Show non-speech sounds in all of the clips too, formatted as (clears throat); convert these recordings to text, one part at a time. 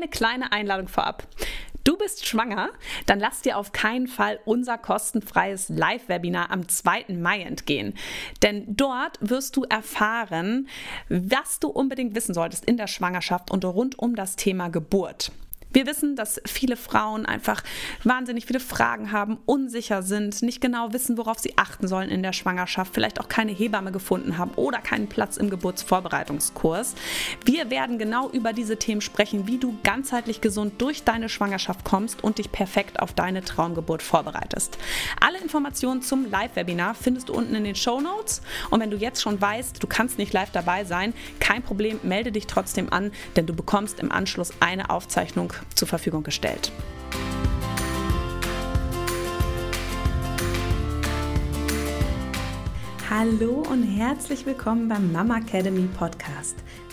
eine kleine Einladung vorab. Du bist schwanger? Dann lass dir auf keinen Fall unser kostenfreies Live-Webinar am 2. Mai entgehen. Denn dort wirst du erfahren, was du unbedingt wissen solltest in der Schwangerschaft und rund um das Thema Geburt. Wir wissen, dass viele Frauen einfach wahnsinnig viele Fragen haben, unsicher sind, nicht genau wissen, worauf sie achten sollen in der Schwangerschaft, vielleicht auch keine Hebamme gefunden haben oder keinen Platz im Geburtsvorbereitungskurs. Wir werden genau über diese Themen sprechen, wie du ganzheitlich gesund durch deine Schwangerschaft kommst und dich perfekt auf deine Traumgeburt vorbereitest. Alle Informationen zum Live-Webinar findest du unten in den Show Notes. Und wenn du jetzt schon weißt, du kannst nicht live dabei sein, kein Problem, melde dich trotzdem an, denn du bekommst im Anschluss eine Aufzeichnung zur Verfügung gestellt. Hallo und herzlich willkommen beim Mama Academy Podcast,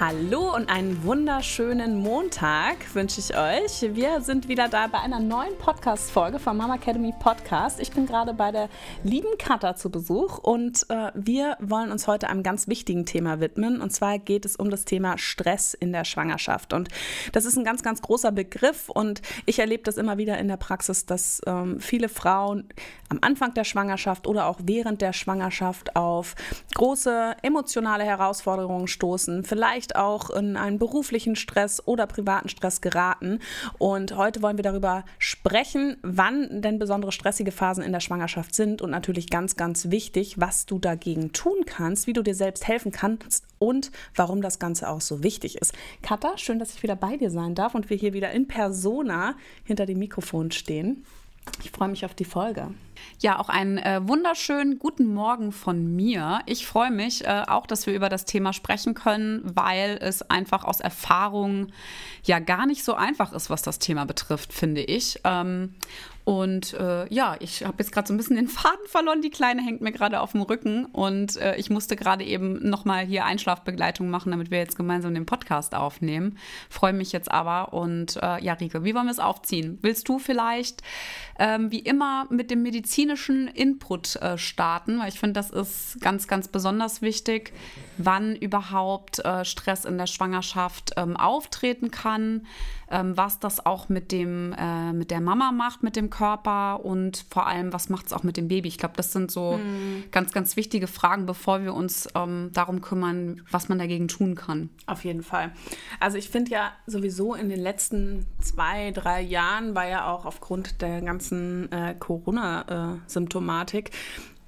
Hallo und einen wunderschönen Montag wünsche ich euch. Wir sind wieder da bei einer neuen Podcast-Folge vom Mama Academy Podcast. Ich bin gerade bei der lieben Katha zu Besuch und äh, wir wollen uns heute einem ganz wichtigen Thema widmen. Und zwar geht es um das Thema Stress in der Schwangerschaft. Und das ist ein ganz, ganz großer Begriff und ich erlebe das immer wieder in der Praxis, dass ähm, viele Frauen am Anfang der Schwangerschaft oder auch während der Schwangerschaft auf große emotionale Herausforderungen stoßen. Vielleicht vielleicht auch in einen beruflichen Stress oder privaten Stress geraten. Und heute wollen wir darüber sprechen, wann denn besondere stressige Phasen in der Schwangerschaft sind und natürlich ganz, ganz wichtig, was du dagegen tun kannst, wie du dir selbst helfen kannst und warum das Ganze auch so wichtig ist. Katha, schön, dass ich wieder bei dir sein darf und wir hier wieder in Persona hinter dem Mikrofon stehen. Ich freue mich auf die Folge. Ja, auch einen äh, wunderschönen guten Morgen von mir. Ich freue mich äh, auch, dass wir über das Thema sprechen können, weil es einfach aus Erfahrung ja gar nicht so einfach ist, was das Thema betrifft, finde ich. Ähm, und äh, ja, ich habe jetzt gerade so ein bisschen den (laughs) Faden verloren. Die Kleine hängt mir gerade auf dem Rücken und äh, ich musste gerade eben nochmal hier Einschlafbegleitung machen, damit wir jetzt gemeinsam den Podcast aufnehmen. Freue mich jetzt aber und äh, ja, Rike, wie wollen wir es aufziehen? Willst du vielleicht ähm, wie immer mit dem medizinischen Input äh, starten? Weil ich finde, das ist ganz, ganz besonders wichtig, wann überhaupt äh, Stress in der Schwangerschaft ähm, auftreten kann ähm, was das auch mit dem äh, mit der Mama macht, mit dem Körper und vor allem, was macht es auch mit dem Baby. Ich glaube, das sind so mhm. ganz, ganz wichtige Fragen, bevor wir uns ähm, darum kümmern, was man dagegen tun kann. Auf jeden Fall. Also ich finde ja sowieso in den letzten zwei, drei Jahren war ja auch aufgrund der ganzen äh, Corona-Symptomatik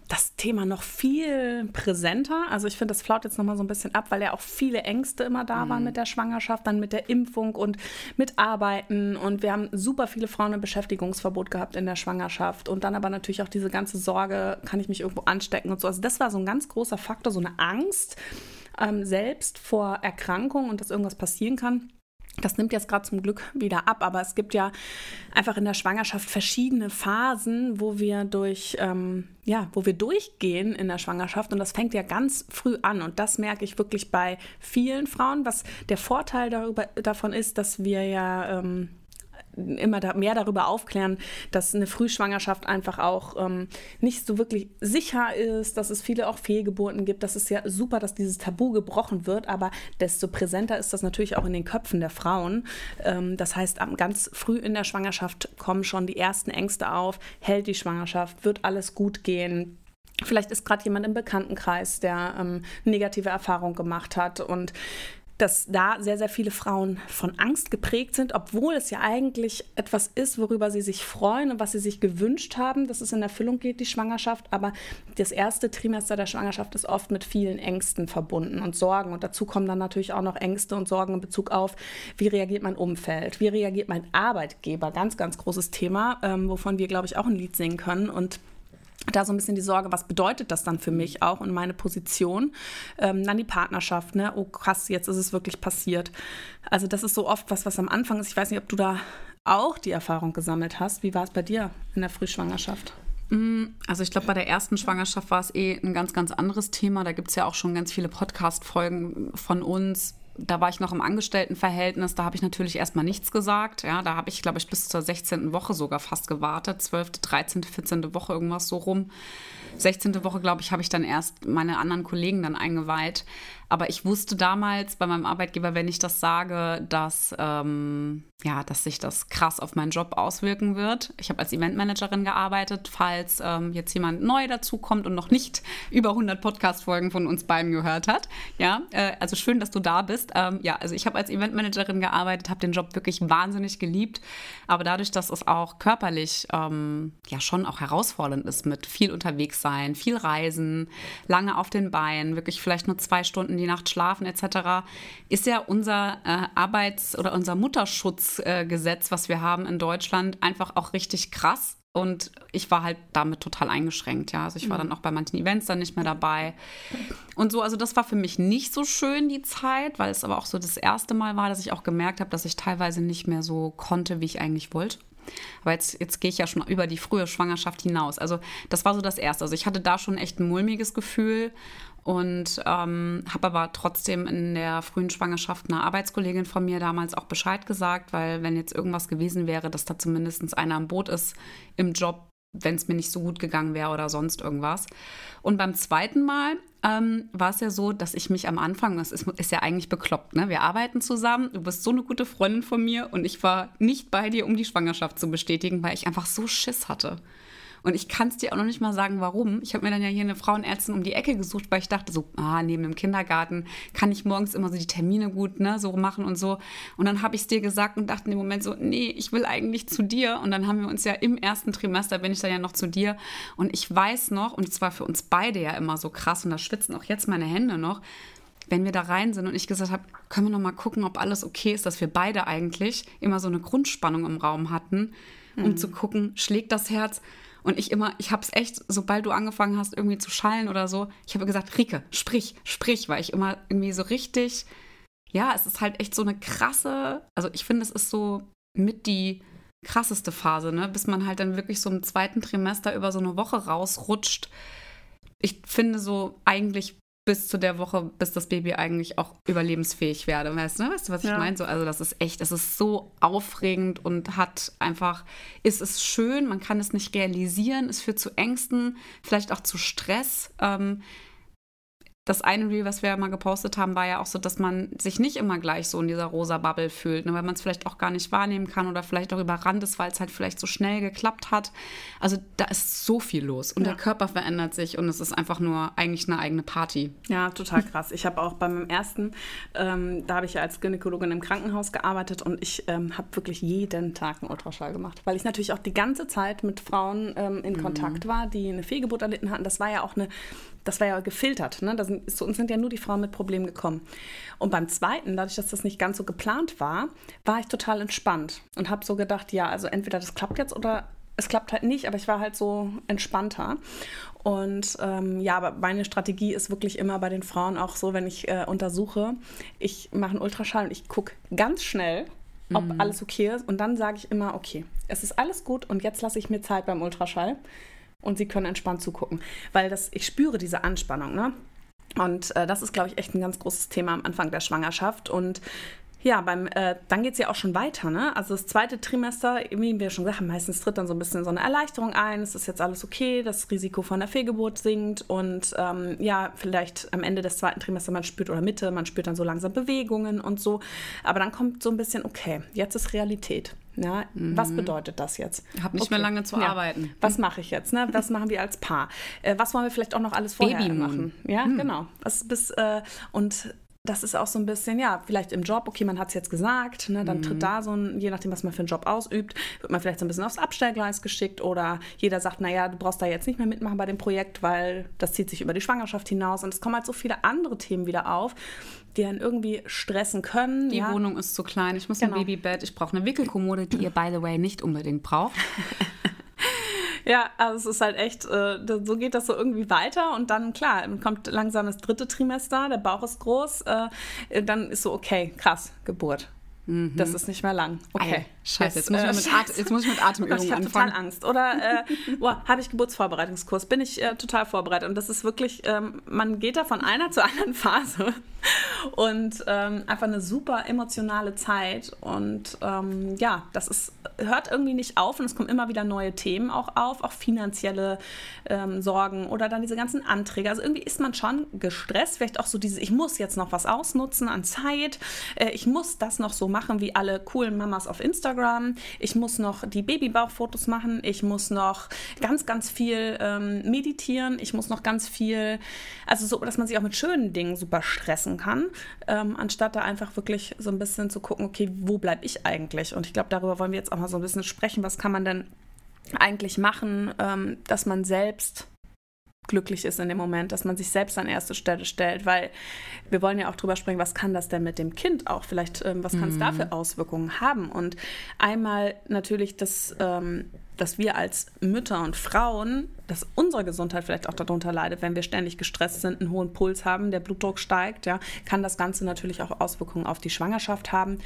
das Thema noch viel präsenter. Also ich finde, das flaut jetzt noch mal so ein bisschen ab, weil ja auch viele Ängste immer da mhm. waren mit der Schwangerschaft, dann mit der Impfung und mit Arbeiten. Und wir haben super viele Frauen ein Beschäftigungsverbot gehabt in der Schwangerschaft. Und dann aber natürlich auch diese ganze Sorge, kann ich mich irgendwo anstecken und so. Also das war so ein ganz großer Faktor, so eine Angst ähm, selbst vor Erkrankung und dass irgendwas passieren kann. Das nimmt jetzt gerade zum Glück wieder ab, aber es gibt ja einfach in der Schwangerschaft verschiedene Phasen, wo wir durch, ähm, ja, wo wir durchgehen in der Schwangerschaft und das fängt ja ganz früh an und das merke ich wirklich bei vielen Frauen. Was der Vorteil darüber, davon ist, dass wir ja ähm, immer da, mehr darüber aufklären, dass eine Frühschwangerschaft einfach auch ähm, nicht so wirklich sicher ist, dass es viele auch Fehlgeburten gibt. Das ist ja super, dass dieses Tabu gebrochen wird, aber desto präsenter ist das natürlich auch in den Köpfen der Frauen. Ähm, das heißt, ganz früh in der Schwangerschaft kommen schon die ersten Ängste auf, hält die Schwangerschaft, wird alles gut gehen. Vielleicht ist gerade jemand im Bekanntenkreis, der ähm, negative Erfahrungen gemacht hat. Und dass da sehr, sehr viele Frauen von Angst geprägt sind, obwohl es ja eigentlich etwas ist, worüber sie sich freuen und was sie sich gewünscht haben, dass es in Erfüllung geht, die Schwangerschaft. Aber das erste Trimester der Schwangerschaft ist oft mit vielen Ängsten verbunden und Sorgen. Und dazu kommen dann natürlich auch noch Ängste und Sorgen in Bezug auf, wie reagiert mein Umfeld, wie reagiert mein Arbeitgeber. Ganz, ganz großes Thema, ähm, wovon wir, glaube ich, auch ein Lied singen können. Und da so ein bisschen die Sorge, was bedeutet das dann für mich auch und meine Position? Ähm, dann die Partnerschaft, ne? Oh krass, jetzt ist es wirklich passiert. Also das ist so oft was, was am Anfang ist. Ich weiß nicht, ob du da auch die Erfahrung gesammelt hast. Wie war es bei dir in der Frühschwangerschaft? Mm, also ich glaube, bei der ersten Schwangerschaft war es eh ein ganz, ganz anderes Thema. Da gibt es ja auch schon ganz viele Podcast-Folgen von uns. Da war ich noch im Angestelltenverhältnis, da habe ich natürlich erstmal nichts gesagt. Ja, da habe ich, glaube ich, bis zur 16. Woche sogar fast gewartet. 12., 13., 14. Woche, irgendwas so rum. 16. Woche, glaube ich, habe ich dann erst meine anderen Kollegen dann eingeweiht. Aber ich wusste damals bei meinem Arbeitgeber, wenn ich das sage, dass, ähm, ja, dass sich das krass auf meinen Job auswirken wird. Ich habe als Eventmanagerin gearbeitet, falls ähm, jetzt jemand neu dazukommt und noch nicht (laughs) über 100 Podcast-Folgen von uns beiden gehört hat. Ja, äh, also schön, dass du da bist. Ähm, ja, also ich habe als Eventmanagerin gearbeitet, habe den Job wirklich wahnsinnig geliebt. Aber dadurch, dass es auch körperlich ähm, ja schon auch herausfordernd ist mit viel unterwegs sein, viel Reisen, lange auf den Beinen, wirklich vielleicht nur zwei Stunden die Nacht schlafen etc., ist ja unser äh, Arbeits- oder unser Mutterschutzgesetz, äh, was wir haben in Deutschland, einfach auch richtig krass. Und ich war halt damit total eingeschränkt, ja. Also ich war mhm. dann auch bei manchen Events dann nicht mehr dabei. Und so, also das war für mich nicht so schön, die Zeit, weil es aber auch so das erste Mal war, dass ich auch gemerkt habe, dass ich teilweise nicht mehr so konnte, wie ich eigentlich wollte. Aber jetzt, jetzt gehe ich ja schon über die frühe Schwangerschaft hinaus. Also das war so das Erste. Also ich hatte da schon echt ein mulmiges Gefühl und ähm, habe aber trotzdem in der frühen Schwangerschaft einer Arbeitskollegin von mir damals auch Bescheid gesagt, weil wenn jetzt irgendwas gewesen wäre, dass da zumindest einer am Boot ist im Job, wenn es mir nicht so gut gegangen wäre oder sonst irgendwas. Und beim zweiten Mal ähm, war es ja so, dass ich mich am Anfang, das ist, ist ja eigentlich bekloppt, ne? wir arbeiten zusammen, du bist so eine gute Freundin von mir und ich war nicht bei dir, um die Schwangerschaft zu bestätigen, weil ich einfach so Schiss hatte. Und ich kann es dir auch noch nicht mal sagen, warum. Ich habe mir dann ja hier eine Frauenärztin um die Ecke gesucht, weil ich dachte so, ah, neben dem Kindergarten kann ich morgens immer so die Termine gut ne, so machen und so. Und dann habe ich es dir gesagt und dachte in dem Moment so, nee, ich will eigentlich zu dir. Und dann haben wir uns ja im ersten Trimester, bin ich dann ja noch zu dir. Und ich weiß noch, und es war für uns beide ja immer so krass, und da schwitzen auch jetzt meine Hände noch, wenn wir da rein sind und ich gesagt habe, können wir noch mal gucken, ob alles okay ist, dass wir beide eigentlich immer so eine Grundspannung im Raum hatten, um mhm. zu gucken, schlägt das Herz, und ich immer, ich habe es echt, sobald du angefangen hast, irgendwie zu schallen oder so, ich habe gesagt, Rike, sprich, sprich, weil ich immer irgendwie so richtig, ja, es ist halt echt so eine krasse, also ich finde, es ist so mit die krasseste Phase, ne? bis man halt dann wirklich so im zweiten Trimester über so eine Woche rausrutscht. Ich finde so eigentlich bis zu der Woche, bis das Baby eigentlich auch überlebensfähig werde. Weißt du, weißt du was ich ja. meine? So, also das ist echt, das ist so aufregend und hat einfach, ist es schön, man kann es nicht realisieren, es führt zu Ängsten, vielleicht auch zu Stress. Ähm, das eine Reel, was wir ja mal gepostet haben, war ja auch so, dass man sich nicht immer gleich so in dieser rosa Bubble fühlt, ne, weil man es vielleicht auch gar nicht wahrnehmen kann oder vielleicht auch überrannt ist, weil es halt vielleicht so schnell geklappt hat. Also da ist so viel los und ja. der Körper verändert sich und es ist einfach nur eigentlich eine eigene Party. Ja, total krass. Ich habe auch beim ersten, ähm, da habe ich ja als Gynäkologin im Krankenhaus gearbeitet und ich ähm, habe wirklich jeden Tag einen Ultraschall gemacht, weil ich natürlich auch die ganze Zeit mit Frauen ähm, in mhm. Kontakt war, die eine Fehlgeburt erlitten hatten. Das war ja auch eine das war ja gefiltert. Ne? Da sind, zu uns sind ja nur die Frauen mit Problemen gekommen. Und beim zweiten, dadurch, dass das nicht ganz so geplant war, war ich total entspannt und habe so gedacht, ja, also entweder das klappt jetzt oder es klappt halt nicht, aber ich war halt so entspannter. Und ähm, ja, aber meine Strategie ist wirklich immer bei den Frauen auch so, wenn ich äh, untersuche, ich mache einen Ultraschall und ich gucke ganz schnell, ob mhm. alles okay ist. Und dann sage ich immer, okay, es ist alles gut und jetzt lasse ich mir Zeit beim Ultraschall und sie können entspannt zugucken. Weil das, ich spüre diese Anspannung, ne? Und äh, das ist, glaube ich, echt ein ganz großes Thema am Anfang der Schwangerschaft. Und ja, beim, äh, dann geht es ja auch schon weiter, ne? Also das zweite Trimester, wie wir schon gesagt haben, meistens tritt dann so ein bisschen so eine Erleichterung ein, es ist jetzt alles okay, das Risiko von der Fehlgeburt sinkt und ähm, ja, vielleicht am Ende des zweiten Trimesters man spürt oder Mitte, man spürt dann so langsam Bewegungen und so. Aber dann kommt so ein bisschen, okay, jetzt ist Realität. Ja, mhm. Was bedeutet das jetzt? Ich habe nicht okay. mehr lange zu ja. arbeiten. Was mache ich jetzt? Ne? Was machen wir als Paar? Äh, was wollen wir vielleicht auch noch alles vorher Baby machen? Ja, mhm. genau. Was bis, äh, und das ist auch so ein bisschen, ja, vielleicht im Job, okay, man hat es jetzt gesagt, ne, dann mhm. tritt da so ein, je nachdem, was man für einen Job ausübt, wird man vielleicht so ein bisschen aufs Abstellgleis geschickt oder jeder sagt, naja, du brauchst da jetzt nicht mehr mitmachen bei dem Projekt, weil das zieht sich über die Schwangerschaft hinaus und es kommen halt so viele andere Themen wieder auf, die dann irgendwie stressen können. Die ja. Wohnung ist zu klein, ich muss genau. ein Babybett, ich brauche eine Wickelkommode, die ihr, by the way, nicht unbedingt braucht. (laughs) Ja, also es ist halt echt, äh, so geht das so irgendwie weiter und dann, klar, kommt langsam das dritte Trimester, der Bauch ist groß, äh, dann ist so, okay, krass, Geburt. Mhm. Das ist nicht mehr lang. Okay. Ei, scheiße, jetzt, muss, ich mit At jetzt muss ich mit (laughs) Atemübungen oh ich habe total Angst. Oder äh, (laughs) boah, habe ich Geburtsvorbereitungskurs? Bin ich äh, total vorbereitet. Und das ist wirklich, ähm, man geht da von einer zur anderen Phase und ähm, einfach eine super emotionale Zeit. Und ähm, ja, das ist, hört irgendwie nicht auf und es kommen immer wieder neue Themen auch auf, auch finanzielle ähm, Sorgen oder dann diese ganzen Anträge. Also irgendwie ist man schon gestresst, vielleicht auch so dieses, ich muss jetzt noch was ausnutzen an Zeit, äh, ich muss das noch so machen machen wie alle coolen Mamas auf Instagram. Ich muss noch die Babybauchfotos machen. Ich muss noch ganz, ganz viel ähm, meditieren. Ich muss noch ganz viel, also so, dass man sich auch mit schönen Dingen super stressen kann, ähm, anstatt da einfach wirklich so ein bisschen zu gucken, okay, wo bleibe ich eigentlich? Und ich glaube, darüber wollen wir jetzt auch mal so ein bisschen sprechen. Was kann man denn eigentlich machen, ähm, dass man selbst glücklich ist in dem Moment, dass man sich selbst an erste Stelle stellt, weil wir wollen ja auch drüber sprechen, was kann das denn mit dem Kind auch vielleicht, ähm, was kann es mhm. da für Auswirkungen haben? Und einmal natürlich, dass, ähm, dass wir als Mütter und Frauen, dass unsere Gesundheit vielleicht auch darunter leidet, wenn wir ständig gestresst sind, einen hohen Puls haben, der Blutdruck steigt, ja, kann das Ganze natürlich auch Auswirkungen auf die Schwangerschaft haben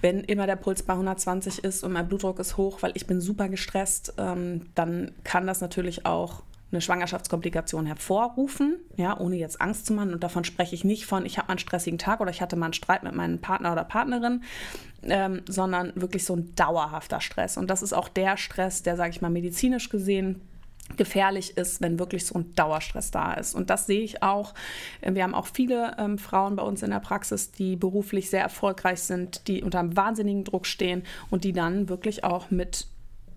wenn immer der Puls bei 120 ist und mein Blutdruck ist hoch, weil ich bin super gestresst, ähm, dann kann das natürlich auch eine Schwangerschaftskomplikation hervorrufen, ja, ohne jetzt Angst zu machen. Und davon spreche ich nicht von, ich habe mal einen stressigen Tag oder ich hatte mal einen Streit mit meinem Partner oder Partnerin, ähm, sondern wirklich so ein dauerhafter Stress. Und das ist auch der Stress, der, sage ich mal, medizinisch gesehen gefährlich ist, wenn wirklich so ein Dauerstress da ist. Und das sehe ich auch. Wir haben auch viele ähm, Frauen bei uns in der Praxis, die beruflich sehr erfolgreich sind, die unter einem wahnsinnigen Druck stehen und die dann wirklich auch mit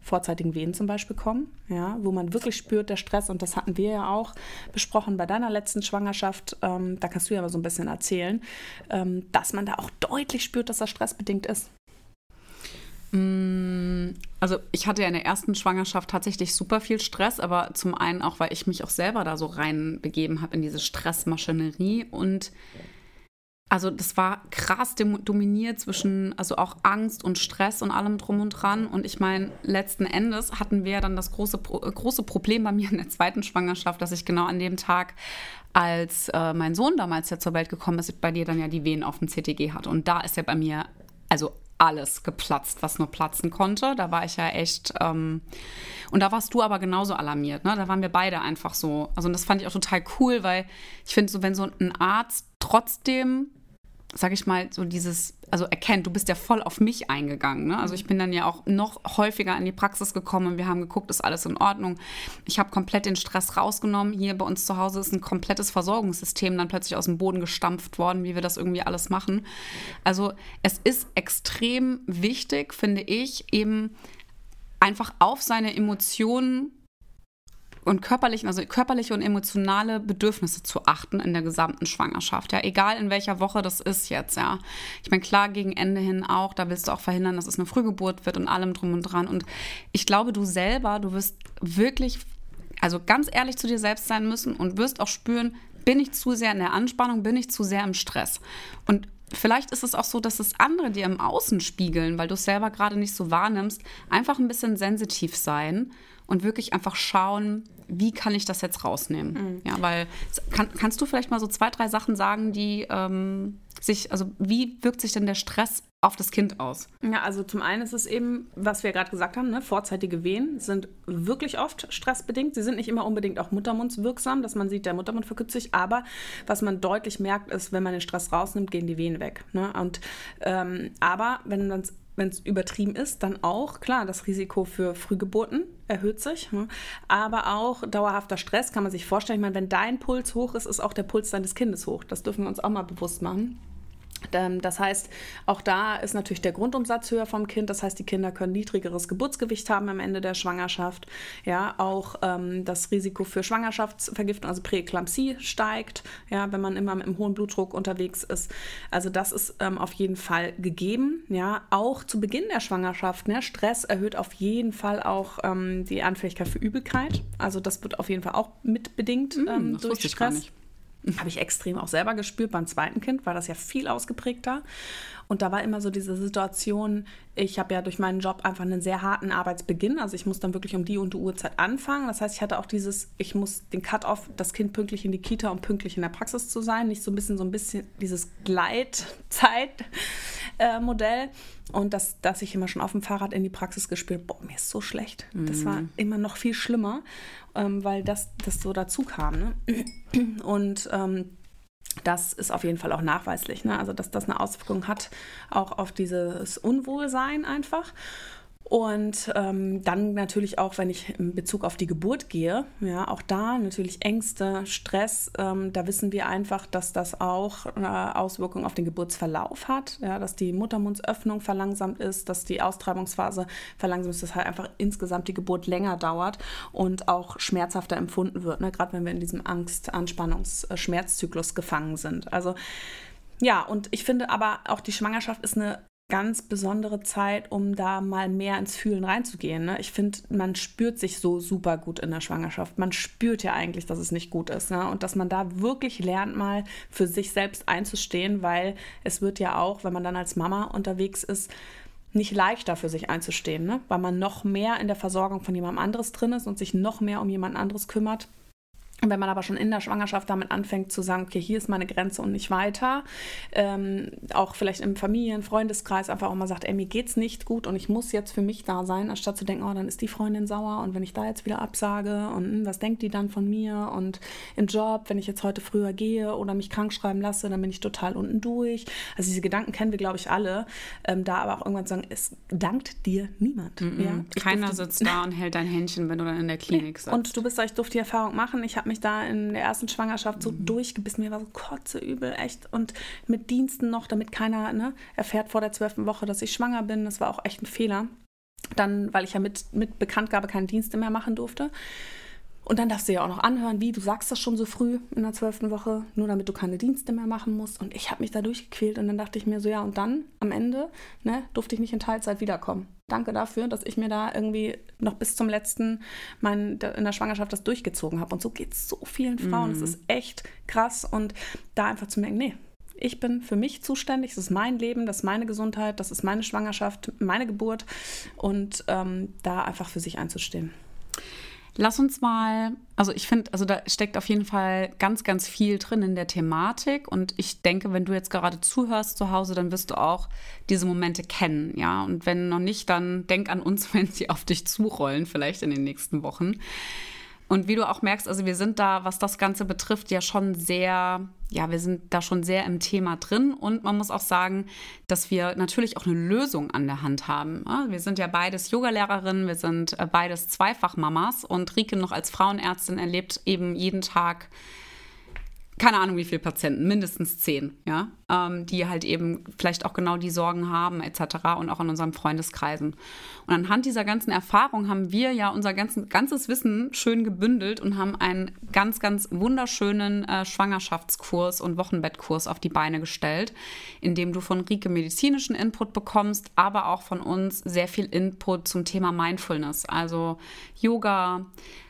vorzeitigen Wehen zum Beispiel kommen, ja, wo man wirklich spürt, der Stress, und das hatten wir ja auch besprochen bei deiner letzten Schwangerschaft, ähm, da kannst du ja mal so ein bisschen erzählen, ähm, dass man da auch deutlich spürt, dass das stressbedingt ist. Mm, also ich hatte ja in der ersten Schwangerschaft tatsächlich super viel Stress, aber zum einen auch, weil ich mich auch selber da so reinbegeben habe in diese Stressmaschinerie und also das war krass dominiert zwischen also auch Angst und Stress und allem drum und dran. Und ich meine, letzten Endes hatten wir dann das große, äh, große Problem bei mir in der zweiten Schwangerschaft, dass ich genau an dem Tag, als äh, mein Sohn damals ja zur Welt gekommen ist, bei dir dann ja die Wehen auf dem CTG hatte. Und da ist ja bei mir also alles geplatzt, was nur platzen konnte. Da war ich ja echt. Ähm, und da warst du aber genauso alarmiert. Ne? Da waren wir beide einfach so. Also, und das fand ich auch total cool, weil ich finde, so, wenn so ein Arzt trotzdem sag ich mal, so dieses, also erkennt, du bist ja voll auf mich eingegangen. Ne? Also ich bin dann ja auch noch häufiger in die Praxis gekommen und wir haben geguckt, ist alles in Ordnung. Ich habe komplett den Stress rausgenommen. Hier bei uns zu Hause ist ein komplettes Versorgungssystem dann plötzlich aus dem Boden gestampft worden, wie wir das irgendwie alles machen. Also es ist extrem wichtig, finde ich, eben einfach auf seine Emotionen und körperlichen, also körperliche und emotionale Bedürfnisse zu achten in der gesamten Schwangerschaft. Ja, egal in welcher Woche das ist jetzt, ja. Ich meine, klar, gegen Ende hin auch, da willst du auch verhindern, dass es eine Frühgeburt wird und allem drum und dran. Und ich glaube, du selber, du wirst wirklich, also ganz ehrlich zu dir selbst sein müssen und wirst auch spüren, bin ich zu sehr in der Anspannung, bin ich zu sehr im Stress. Und vielleicht ist es auch so, dass es andere dir im Außen spiegeln, weil du es selber gerade nicht so wahrnimmst, einfach ein bisschen sensitiv sein und wirklich einfach schauen, wie kann ich das jetzt rausnehmen? Mhm. Ja, weil kann, kannst du vielleicht mal so zwei, drei Sachen sagen, die ähm, sich, also wie wirkt sich denn der Stress auf das Kind aus? Ja, also zum einen ist es eben, was wir gerade gesagt haben, ne, vorzeitige Wehen sind wirklich oft stressbedingt. Sie sind nicht immer unbedingt auch muttermundswirksam, dass man sieht, der Muttermund verkürzt sich, aber was man deutlich merkt, ist, wenn man den Stress rausnimmt, gehen die Wehen weg. Ne? Und ähm, aber wenn man es wenn es übertrieben ist, dann auch, klar, das Risiko für Frühgeburten erhöht sich. Ne? Aber auch dauerhafter Stress kann man sich vorstellen. Ich meine, wenn dein Puls hoch ist, ist auch der Puls deines Kindes hoch. Das dürfen wir uns auch mal bewusst machen. Ähm, das heißt, auch da ist natürlich der Grundumsatz höher vom Kind. Das heißt, die Kinder können niedrigeres Geburtsgewicht haben am Ende der Schwangerschaft. Ja, auch ähm, das Risiko für Schwangerschaftsvergiftung, also Präeklampsie, steigt, ja, wenn man immer mit einem hohen Blutdruck unterwegs ist. Also das ist ähm, auf jeden Fall gegeben. Ja, auch zu Beginn der Schwangerschaft. Ne, Stress erhöht auf jeden Fall auch ähm, die Anfälligkeit für Übelkeit. Also das wird auf jeden Fall auch mitbedingt mm, durch Stress. Habe ich extrem auch selber gespürt. Beim zweiten Kind war das ja viel ausgeprägter. Und da war immer so diese Situation, ich habe ja durch meinen Job einfach einen sehr harten Arbeitsbeginn. Also ich muss dann wirklich um die und die Uhrzeit anfangen. Das heißt, ich hatte auch dieses, ich muss den Cut-off, das Kind pünktlich in die Kita und pünktlich in der Praxis zu sein. Nicht so ein bisschen, so ein bisschen dieses Gleitzeit-Modell. Und das, dass ich immer schon auf dem Fahrrad in die Praxis gespürt, boah, mir ist so schlecht. Das war mhm. immer noch viel schlimmer, ähm, weil das, das so dazu kam. Ne? Und ähm, das ist auf jeden Fall auch nachweislich, ne? also dass das eine Auswirkung hat, auch auf dieses Unwohlsein einfach. Und ähm, dann natürlich auch, wenn ich in Bezug auf die Geburt gehe, ja, auch da natürlich Ängste, Stress, ähm, da wissen wir einfach, dass das auch äh, Auswirkungen auf den Geburtsverlauf hat, ja, dass die Muttermundsöffnung verlangsamt ist, dass die Austreibungsphase verlangsamt ist, dass halt einfach insgesamt die Geburt länger dauert und auch schmerzhafter empfunden wird, ne, gerade wenn wir in diesem Angst-, Anspannungs-, Schmerzzyklus gefangen sind. Also ja, und ich finde aber auch die Schwangerschaft ist eine ganz besondere Zeit, um da mal mehr ins Fühlen reinzugehen. Ne? Ich finde, man spürt sich so super gut in der Schwangerschaft. Man spürt ja eigentlich, dass es nicht gut ist. Ne? Und dass man da wirklich lernt, mal für sich selbst einzustehen, weil es wird ja auch, wenn man dann als Mama unterwegs ist, nicht leichter für sich einzustehen, ne? weil man noch mehr in der Versorgung von jemandem anderes drin ist und sich noch mehr um jemand anderes kümmert. Wenn man aber schon in der Schwangerschaft damit anfängt zu sagen, okay, hier ist meine Grenze und nicht weiter, ähm, auch vielleicht im Familien-, Freundeskreis einfach auch mal sagt, ey, mir geht's nicht gut und ich muss jetzt für mich da sein, anstatt zu denken, oh, dann ist die Freundin sauer und wenn ich da jetzt wieder absage und hm, was denkt die dann von mir und im Job, wenn ich jetzt heute früher gehe oder mich krank schreiben lasse, dann bin ich total unten durch. Also diese Gedanken kennen wir, glaube ich, alle. Ähm, da aber auch irgendwann sagen, es dankt dir niemand. Mm -mm. Ja? Keiner sitzt da und hält dein Händchen, wenn du dann in der Klinik sitzt. Und du bist, ich durfte die Erfahrung machen. Ich habe mich da in der ersten Schwangerschaft so mhm. durchgebissen. Mir war so kotzeübel, echt. Und mit Diensten noch, damit keiner ne, erfährt vor der zwölften Woche, dass ich schwanger bin. Das war auch echt ein Fehler. Dann, weil ich ja mit, mit Bekanntgabe keine Dienste mehr machen durfte. Und dann darfst du ja auch noch anhören, wie du sagst das schon so früh in der zwölften Woche, nur damit du keine Dienste mehr machen musst. Und ich habe mich da durchgequält und dann dachte ich mir so, ja, und dann am Ende ne, durfte ich nicht in Teilzeit wiederkommen. Danke dafür, dass ich mir da irgendwie noch bis zum letzten mein, in der Schwangerschaft das durchgezogen habe. Und so geht es so vielen Frauen. Es mhm. ist echt krass. Und da einfach zu merken, nee, ich bin für mich zuständig, es ist mein Leben, das ist meine Gesundheit, das ist meine Schwangerschaft, meine Geburt und ähm, da einfach für sich einzustehen. Lass uns mal, also ich finde, also da steckt auf jeden Fall ganz, ganz viel drin in der Thematik. Und ich denke, wenn du jetzt gerade zuhörst zu Hause, dann wirst du auch diese Momente kennen, ja. Und wenn noch nicht, dann denk an uns, (laughs) wenn sie auf dich zurollen, vielleicht in den nächsten Wochen. Und wie du auch merkst, also wir sind da, was das Ganze betrifft, ja schon sehr, ja, wir sind da schon sehr im Thema drin. Und man muss auch sagen, dass wir natürlich auch eine Lösung an der Hand haben. Wir sind ja beides Yogalehrerinnen, wir sind äh, beides Zweifachmamas und Rike noch als Frauenärztin erlebt eben jeden Tag keine Ahnung wie viele Patienten, mindestens zehn, ja, ähm, die halt eben vielleicht auch genau die Sorgen haben etc. und auch in unseren Freundeskreisen. Und anhand dieser ganzen Erfahrung haben wir ja unser ganzen, ganzes Wissen schön gebündelt und haben einen ganz, ganz wunderschönen äh, Schwangerschaftskurs und Wochenbettkurs auf die Beine gestellt, in dem du von Rike medizinischen Input bekommst, aber auch von uns sehr viel Input zum Thema Mindfulness, also Yoga,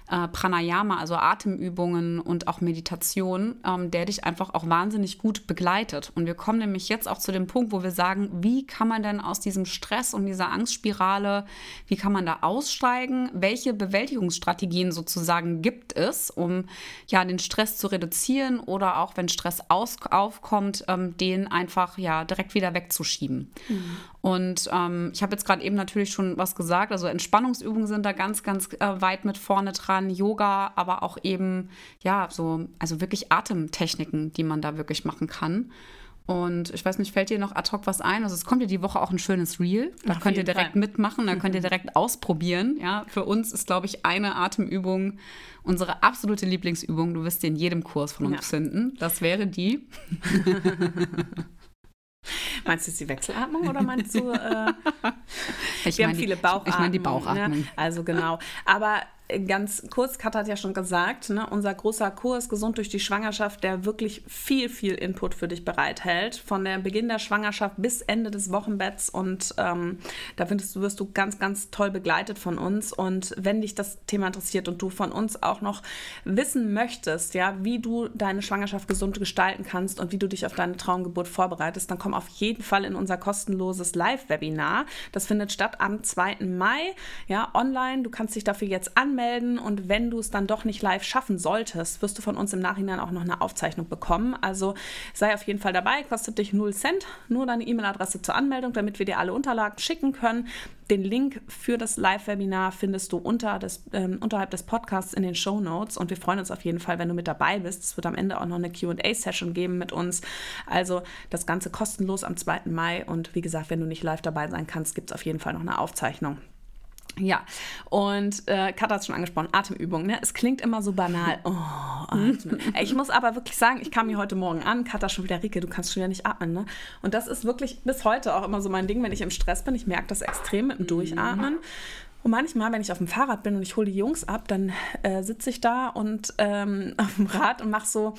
äh, Pranayama, also Atemübungen und auch Meditation, ähm, der dich einfach auch wahnsinnig gut begleitet. Und wir kommen nämlich jetzt auch zu dem Punkt, wo wir sagen, wie kann man denn aus diesem Stress und dieser Angstspirale, wie kann man da aussteigen? Welche Bewältigungsstrategien sozusagen gibt es, um ja den Stress zu reduzieren oder auch wenn Stress aus aufkommt, ähm, den einfach ja direkt wieder wegzuschieben? Mhm. Und ähm, ich habe jetzt gerade eben natürlich schon was gesagt, also Entspannungsübungen sind da ganz, ganz äh, weit mit vorne dran, Yoga, aber auch eben, ja, so, also wirklich Atemtechniken, die man da wirklich machen kann. Und ich weiß nicht, fällt dir noch ad hoc was ein? Also es kommt ja die Woche auch ein schönes Reel. Da Auf könnt ihr direkt Fall. mitmachen, da könnt ihr direkt (laughs) ausprobieren. Ja, für uns ist, glaube ich, eine Atemübung unsere absolute Lieblingsübung. Du wirst sie in jedem Kurs von uns ja. finden. Das wäre die. (laughs) Meinst du jetzt die Wechselatmung oder meinst du, äh, (laughs) ich wir haben viele Bauchatmungen. Ich meine die Bauchatmung. Ne? Also genau. Aber ganz kurz, Kat hat ja schon gesagt, ne, unser großer Kurs Gesund durch die Schwangerschaft, der wirklich viel, viel Input für dich bereithält. Von der Beginn der Schwangerschaft bis Ende des Wochenbetts. Und ähm, da findest du, wirst du ganz, ganz toll begleitet von uns. Und wenn dich das Thema interessiert und du von uns auch noch wissen möchtest, ja, wie du deine Schwangerschaft gesund gestalten kannst und wie du dich auf deine Traumgeburt vorbereitest, dann komm auf jeden Fall in unser kostenloses Live-Webinar. Das findet statt am 2. Mai, ja, online. Du kannst dich dafür jetzt anmelden und wenn du es dann doch nicht live schaffen solltest, wirst du von uns im Nachhinein auch noch eine Aufzeichnung bekommen. Also sei auf jeden Fall dabei, kostet dich 0 Cent, nur deine E-Mail-Adresse zur Anmeldung, damit wir dir alle Unterlagen schicken können. Den Link für das Live-Webinar findest du unter des, ähm, unterhalb des Podcasts in den Show Notes und wir freuen uns auf jeden Fall, wenn du mit dabei bist. Es wird am Ende auch noch eine QA-Session geben mit uns. Also das Ganze kostenlos am 2. Mai und wie gesagt, wenn du nicht live dabei sein kannst, gibt es auf jeden Fall noch eine Aufzeichnung. Ja, und äh, Katha hat es schon angesprochen, Atemübungen. Ne? Es klingt immer so banal. Oh, atmen. (laughs) ich muss aber wirklich sagen, ich kam hier heute Morgen an, Katha schon wieder, Rike, du kannst schon wieder nicht atmen. Ne? Und das ist wirklich bis heute auch immer so mein Ding, wenn ich im Stress bin. Ich merke das extrem mit dem Durchatmen. Und manchmal, wenn ich auf dem Fahrrad bin und ich hole die Jungs ab, dann äh, sitze ich da und ähm, (laughs) auf dem Rad und mache so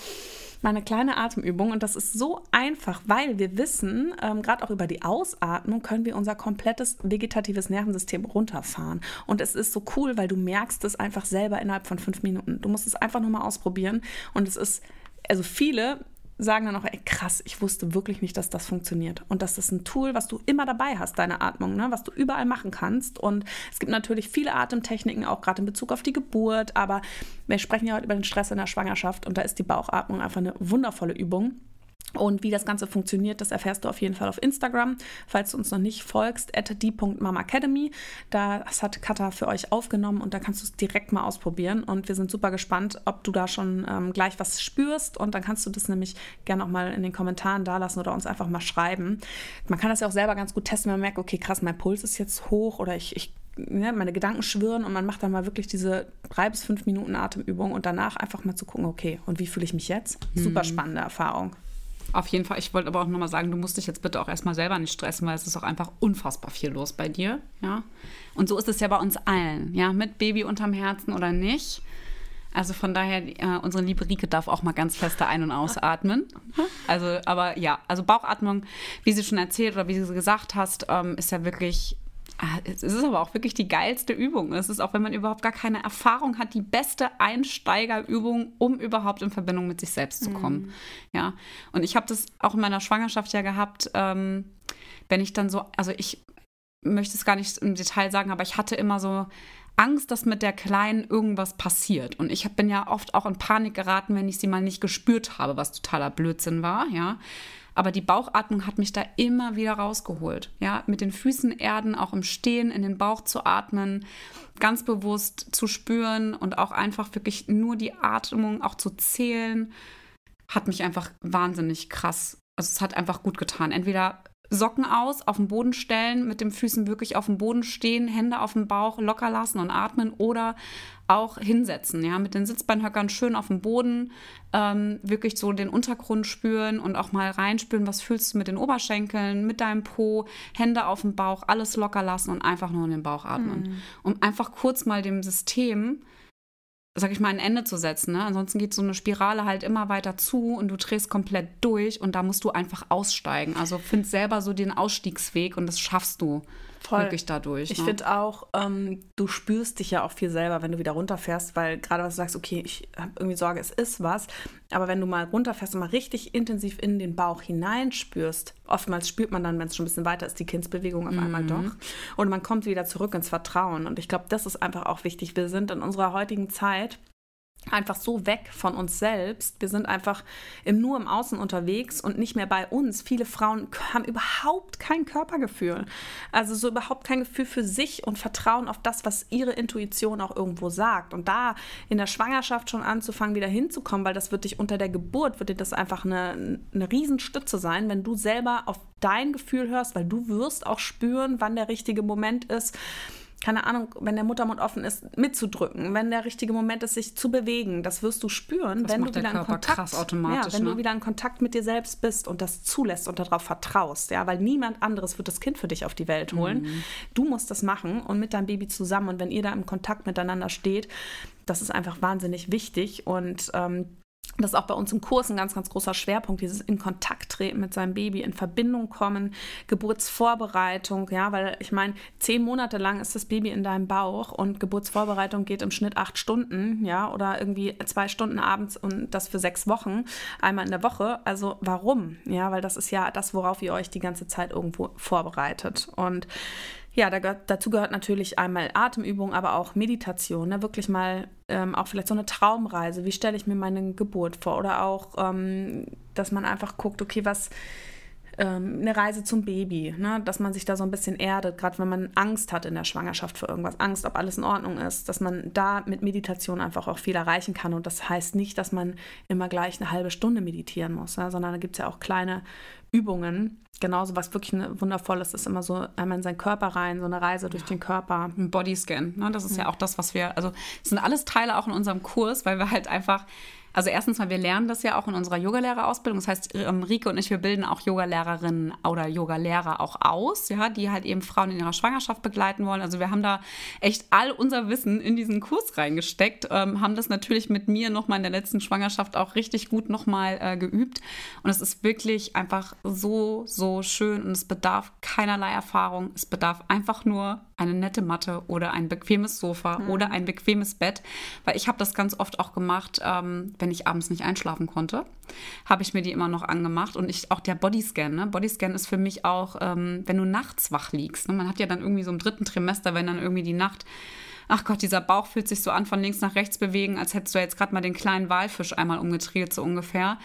meine kleine Atemübung. Und das ist so einfach, weil wir wissen, ähm, gerade auch über die Ausatmung können wir unser komplettes vegetatives Nervensystem runterfahren. Und es ist so cool, weil du merkst es einfach selber innerhalb von fünf Minuten. Du musst es einfach nur mal ausprobieren. Und es ist also viele sagen dann auch, ey, krass, ich wusste wirklich nicht, dass das funktioniert. Und das ist ein Tool, was du immer dabei hast, deine Atmung, ne? was du überall machen kannst. Und es gibt natürlich viele Atemtechniken, auch gerade in Bezug auf die Geburt. Aber wir sprechen ja heute über den Stress in der Schwangerschaft und da ist die Bauchatmung einfach eine wundervolle Übung. Und wie das Ganze funktioniert, das erfährst du auf jeden Fall auf Instagram, falls du uns noch nicht folgst, at die.mamacademy. Das hat Katha für euch aufgenommen und da kannst du es direkt mal ausprobieren. Und wir sind super gespannt, ob du da schon ähm, gleich was spürst. Und dann kannst du das nämlich gerne auch mal in den Kommentaren da lassen oder uns einfach mal schreiben. Man kann das ja auch selber ganz gut testen, wenn man merkt, okay, krass, mein Puls ist jetzt hoch oder ich, ich ja, meine Gedanken schwirren und man macht dann mal wirklich diese drei bis fünf Minuten Atemübung und danach einfach mal zu gucken, okay, und wie fühle ich mich jetzt? Super mhm. spannende Erfahrung. Auf jeden Fall. Ich wollte aber auch nochmal sagen, du musst dich jetzt bitte auch erstmal selber nicht stressen, weil es ist auch einfach unfassbar viel los bei dir. Ja. Und so ist es ja bei uns allen, ja, mit Baby unterm Herzen oder nicht. Also von daher, äh, unsere liebe Rike darf auch mal ganz feste ein- und ausatmen. Also, aber ja, also Bauchatmung, wie sie schon erzählt oder wie sie gesagt hast, ähm, ist ja wirklich es ist aber auch wirklich die geilste Übung. Es ist auch, wenn man überhaupt gar keine Erfahrung hat, die beste Einsteigerübung, um überhaupt in Verbindung mit sich selbst zu kommen. Mhm. Ja, und ich habe das auch in meiner Schwangerschaft ja gehabt, ähm, wenn ich dann so, also ich möchte es gar nicht im Detail sagen, aber ich hatte immer so Angst, dass mit der Kleinen irgendwas passiert. Und ich bin ja oft auch in Panik geraten, wenn ich sie mal nicht gespürt habe, was totaler Blödsinn war, ja. Aber die Bauchatmung hat mich da immer wieder rausgeholt. Ja, mit den Füßen erden, auch im Stehen in den Bauch zu atmen, ganz bewusst zu spüren und auch einfach wirklich nur die Atmung auch zu zählen, hat mich einfach wahnsinnig krass. Also es hat einfach gut getan. Entweder Socken aus, auf den Boden stellen, mit den Füßen wirklich auf dem Boden stehen, Hände auf dem Bauch locker lassen und atmen oder auch hinsetzen, ja, mit den Sitzbeinhöckern schön auf dem Boden, ähm, wirklich so den Untergrund spüren und auch mal reinspüren, was fühlst du mit den Oberschenkeln, mit deinem Po, Hände auf dem Bauch, alles locker lassen und einfach nur in den Bauch atmen. Mhm. Um einfach kurz mal dem System sag ich mal, ein Ende zu setzen. Ne? Ansonsten geht so eine Spirale halt immer weiter zu und du drehst komplett durch und da musst du einfach aussteigen. Also find selber so den Ausstiegsweg und das schaffst du. Voll. wirklich dadurch. Ich ne? finde auch, ähm, du spürst dich ja auch viel selber, wenn du wieder runterfährst, weil gerade was du sagst, okay, ich habe irgendwie Sorge, es ist was. Aber wenn du mal runterfährst und mal richtig intensiv in den Bauch hineinspürst, oftmals spürt man dann, wenn es schon ein bisschen weiter ist, die Kindsbewegung auf mhm. einmal doch. Und man kommt wieder zurück ins Vertrauen. Und ich glaube, das ist einfach auch wichtig. Wir sind in unserer heutigen Zeit einfach so weg von uns selbst. Wir sind einfach im, nur im Außen unterwegs und nicht mehr bei uns. Viele Frauen haben überhaupt kein Körpergefühl. Also so überhaupt kein Gefühl für sich und Vertrauen auf das, was ihre Intuition auch irgendwo sagt. Und da in der Schwangerschaft schon anzufangen, wieder hinzukommen, weil das wird dich unter der Geburt, wird dir das einfach eine, eine Riesenstütze sein, wenn du selber auf dein Gefühl hörst, weil du wirst auch spüren, wann der richtige Moment ist keine Ahnung, wenn der Muttermund offen ist, mitzudrücken, wenn der richtige Moment ist, sich zu bewegen. Das wirst du spüren, das wenn du wieder in Kontakt, ja, wenn ne? du wieder in Kontakt mit dir selbst bist und das zulässt und darauf vertraust, ja, weil niemand anderes wird das Kind für dich auf die Welt holen. Mhm. Du musst das machen und mit deinem Baby zusammen. Und wenn ihr da im Kontakt miteinander steht, das ist einfach wahnsinnig wichtig und ähm, das ist auch bei uns im Kurs ein ganz, ganz großer Schwerpunkt, dieses in Kontakt treten mit seinem Baby, in Verbindung kommen, Geburtsvorbereitung, ja, weil ich meine, zehn Monate lang ist das Baby in deinem Bauch und Geburtsvorbereitung geht im Schnitt acht Stunden, ja, oder irgendwie zwei Stunden abends und das für sechs Wochen, einmal in der Woche. Also warum? Ja, weil das ist ja das, worauf ihr euch die ganze Zeit irgendwo vorbereitet. Und ja, da dazu gehört natürlich einmal Atemübung, aber auch Meditation. Ne? Wirklich mal ähm, auch vielleicht so eine Traumreise. Wie stelle ich mir meine Geburt vor? Oder auch, ähm, dass man einfach guckt, okay, was ähm, eine Reise zum Baby, ne? dass man sich da so ein bisschen erdet, gerade wenn man Angst hat in der Schwangerschaft für irgendwas, Angst, ob alles in Ordnung ist, dass man da mit Meditation einfach auch viel erreichen kann. Und das heißt nicht, dass man immer gleich eine halbe Stunde meditieren muss, ne? sondern da gibt es ja auch kleine Übungen. Genauso, was wirklich eine, wundervoll ist, ist immer so einmal in seinen Körper rein, so eine Reise durch den Körper. Ein Bodyscan, ne? das ist ja. ja auch das, was wir, also das sind alles Teile auch in unserem Kurs, weil wir halt einfach also erstens mal, wir lernen das ja auch in unserer Yogalehrerausbildung. Das heißt, ähm, Rike und ich, wir bilden auch Yogalehrerinnen oder Yogalehrer auch aus, ja, die halt eben Frauen in ihrer Schwangerschaft begleiten wollen. Also wir haben da echt all unser Wissen in diesen Kurs reingesteckt, ähm, haben das natürlich mit mir nochmal in der letzten Schwangerschaft auch richtig gut nochmal äh, geübt. Und es ist wirklich einfach so, so schön und es bedarf keinerlei Erfahrung. Es bedarf einfach nur eine nette Matte oder ein bequemes Sofa mhm. oder ein bequemes Bett, weil ich habe das ganz oft auch gemacht, ähm, wenn ich abends nicht einschlafen konnte, habe ich mir die immer noch angemacht und ich auch der Bodyscan. Ne? Bodyscan ist für mich auch, ähm, wenn du nachts wach liegst. Ne? Man hat ja dann irgendwie so im dritten Trimester, wenn dann irgendwie die Nacht ach Gott, dieser Bauch fühlt sich so an, von links nach rechts bewegen, als hättest du jetzt gerade mal den kleinen Walfisch einmal umgedreht, so ungefähr.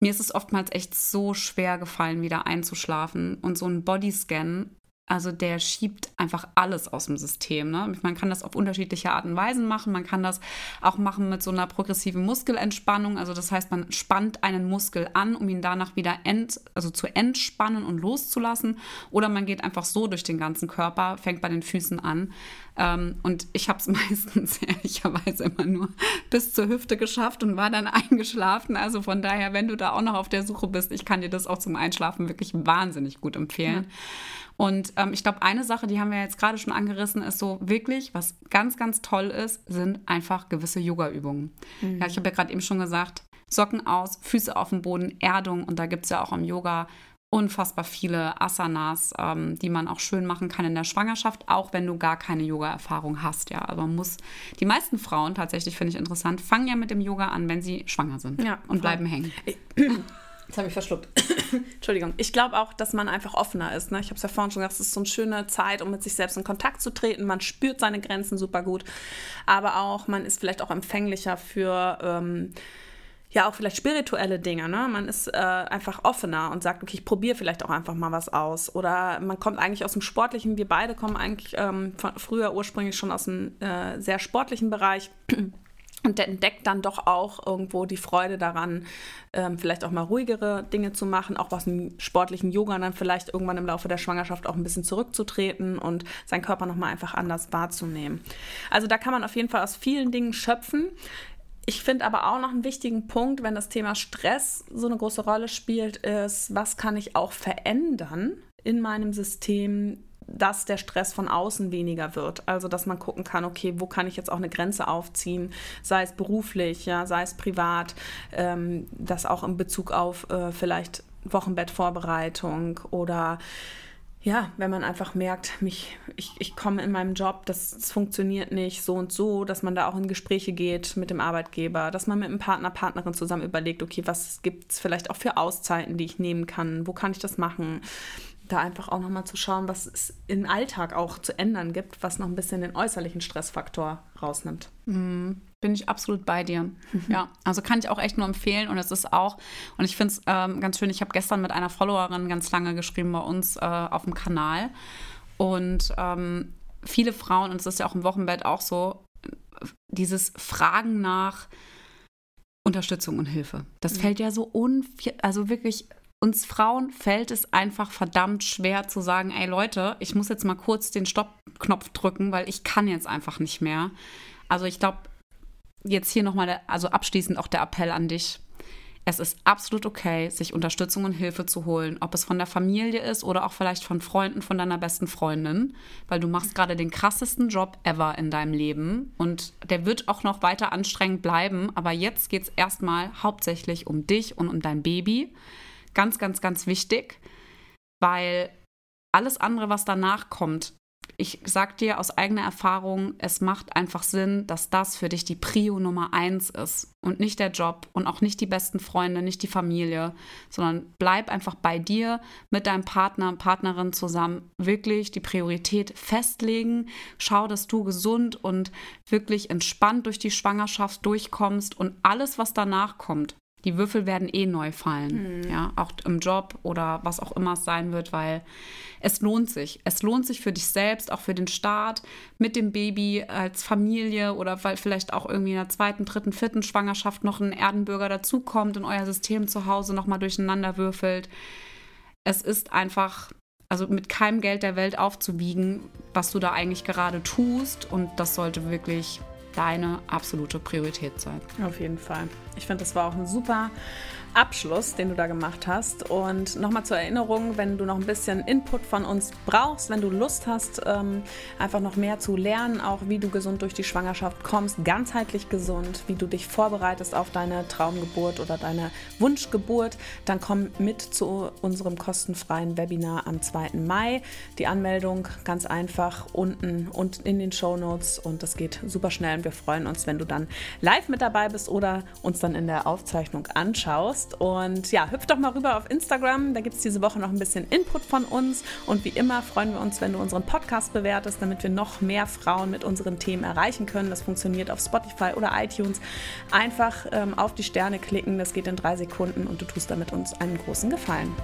Mir ist es oftmals echt so schwer gefallen, wieder einzuschlafen. Und so ein Bodyscan also der schiebt einfach alles aus dem System. Ne? Man kann das auf unterschiedliche Arten und Weisen machen. Man kann das auch machen mit so einer progressiven Muskelentspannung. Also das heißt, man spannt einen Muskel an, um ihn danach wieder ent, also zu entspannen und loszulassen. Oder man geht einfach so durch den ganzen Körper, fängt bei den Füßen an. Ähm, und ich habe es (laughs) meistens ehrlicherweise immer nur bis zur Hüfte geschafft und war dann (laughs) eingeschlafen. Also von daher, wenn du da auch noch auf der Suche bist, ich kann dir das auch zum Einschlafen wirklich wahnsinnig gut empfehlen. Ja. Und ähm, ich glaube, eine Sache, die haben wir jetzt gerade schon angerissen, ist so wirklich, was ganz, ganz toll ist, sind einfach gewisse Yoga-Übungen. Mhm. Ja, ich habe ja gerade eben schon gesagt, Socken aus, Füße auf dem Boden, Erdung. Und da gibt es ja auch im Yoga unfassbar viele Asanas, ähm, die man auch schön machen kann in der Schwangerschaft, auch wenn du gar keine Yoga-Erfahrung hast. Ja, aber man muss, die meisten Frauen tatsächlich finde ich interessant, fangen ja mit dem Yoga an, wenn sie schwanger sind ja, und voll. bleiben hängen. (clears throat) Jetzt habe ich verschluckt. (clears throat) Entschuldigung. Ich glaube auch, dass man einfach offener ist. Ne? Ich habe es ja vorhin schon gesagt, es ist so eine schöne Zeit, um mit sich selbst in Kontakt zu treten. Man spürt seine Grenzen super gut. Aber auch, man ist vielleicht auch empfänglicher für. Ähm, ja, auch vielleicht spirituelle Dinge. Ne? Man ist äh, einfach offener und sagt, okay, ich probiere vielleicht auch einfach mal was aus. Oder man kommt eigentlich aus dem Sportlichen. Wir beide kommen eigentlich ähm, von, früher ursprünglich schon aus einem äh, sehr sportlichen Bereich (clears throat) und entdeckt dann doch auch irgendwo die Freude daran, ähm, vielleicht auch mal ruhigere Dinge zu machen, auch was im sportlichen Yoga dann vielleicht irgendwann im Laufe der Schwangerschaft auch ein bisschen zurückzutreten und seinen Körper nochmal einfach anders wahrzunehmen. Also da kann man auf jeden Fall aus vielen Dingen schöpfen. Ich finde aber auch noch einen wichtigen Punkt, wenn das Thema Stress so eine große Rolle spielt, ist, was kann ich auch verändern in meinem System, dass der Stress von außen weniger wird. Also dass man gucken kann, okay, wo kann ich jetzt auch eine Grenze aufziehen, sei es beruflich, ja, sei es privat, ähm, das auch in Bezug auf äh, vielleicht Wochenbettvorbereitung oder ja, wenn man einfach merkt, mich, ich, ich komme in meinem Job, das, das, funktioniert nicht so und so, dass man da auch in Gespräche geht mit dem Arbeitgeber, dass man mit einem Partner, Partnerin zusammen überlegt, okay, was gibt es vielleicht auch für Auszeiten, die ich nehmen kann, wo kann ich das machen, da einfach auch nochmal zu schauen, was es im Alltag auch zu ändern gibt, was noch ein bisschen den äußerlichen Stressfaktor rausnimmt. Mhm. Bin ich absolut bei dir. Ja, also kann ich auch echt nur empfehlen. Und es ist auch, und ich finde es ähm, ganz schön, ich habe gestern mit einer Followerin ganz lange geschrieben bei uns äh, auf dem Kanal. Und ähm, viele Frauen, und es ist ja auch im Wochenbett auch so, dieses Fragen nach Unterstützung und Hilfe. Das mhm. fällt ja so un also wirklich uns Frauen fällt es einfach verdammt schwer zu sagen, ey Leute, ich muss jetzt mal kurz den Stoppknopf drücken, weil ich kann jetzt einfach nicht mehr. Also ich glaube, jetzt hier nochmal, also abschließend auch der Appell an dich. Es ist absolut okay, sich Unterstützung und Hilfe zu holen, ob es von der Familie ist oder auch vielleicht von Freunden von deiner besten Freundin, weil du machst gerade den krassesten Job ever in deinem Leben und der wird auch noch weiter anstrengend bleiben, aber jetzt geht es erstmal hauptsächlich um dich und um dein Baby. Ganz, ganz, ganz wichtig, weil alles andere, was danach kommt, ich sag dir aus eigener Erfahrung, es macht einfach Sinn, dass das für dich die Prio Nummer eins ist und nicht der Job und auch nicht die besten Freunde, nicht die Familie, sondern bleib einfach bei dir mit deinem Partner, Partnerin zusammen wirklich die Priorität festlegen. Schau, dass du gesund und wirklich entspannt durch die Schwangerschaft durchkommst und alles, was danach kommt, die Würfel werden eh neu fallen. Mhm. Ja, auch im Job oder was auch immer es sein wird, weil es lohnt sich. Es lohnt sich für dich selbst, auch für den Start mit dem Baby als Familie oder weil vielleicht auch irgendwie in der zweiten, dritten, vierten Schwangerschaft noch ein Erdenbürger dazukommt und euer System zu Hause nochmal durcheinander würfelt. Es ist einfach, also mit keinem Geld der Welt aufzuwiegen, was du da eigentlich gerade tust. Und das sollte wirklich deine absolute Priorität sein. Auf jeden Fall. Ich finde, das war auch ein super Abschluss, den du da gemacht hast. Und nochmal zur Erinnerung, wenn du noch ein bisschen Input von uns brauchst, wenn du Lust hast, ähm, einfach noch mehr zu lernen, auch wie du gesund durch die Schwangerschaft kommst, ganzheitlich gesund, wie du dich vorbereitest auf deine Traumgeburt oder deine Wunschgeburt, dann komm mit zu unserem kostenfreien Webinar am 2. Mai. Die Anmeldung ganz einfach unten und in den Show Notes und das geht super schnell und wir freuen uns, wenn du dann live mit dabei bist oder uns dann in der Aufzeichnung anschaust hast. Und ja, hüpf doch mal rüber auf Instagram. Da gibt es diese Woche noch ein bisschen Input von uns. Und wie immer freuen wir uns, wenn du unseren Podcast bewertest, damit wir noch mehr Frauen mit unseren Themen erreichen können. Das funktioniert auf Spotify oder iTunes. Einfach ähm, auf die Sterne klicken. Das geht in drei Sekunden und du tust damit uns einen großen Gefallen.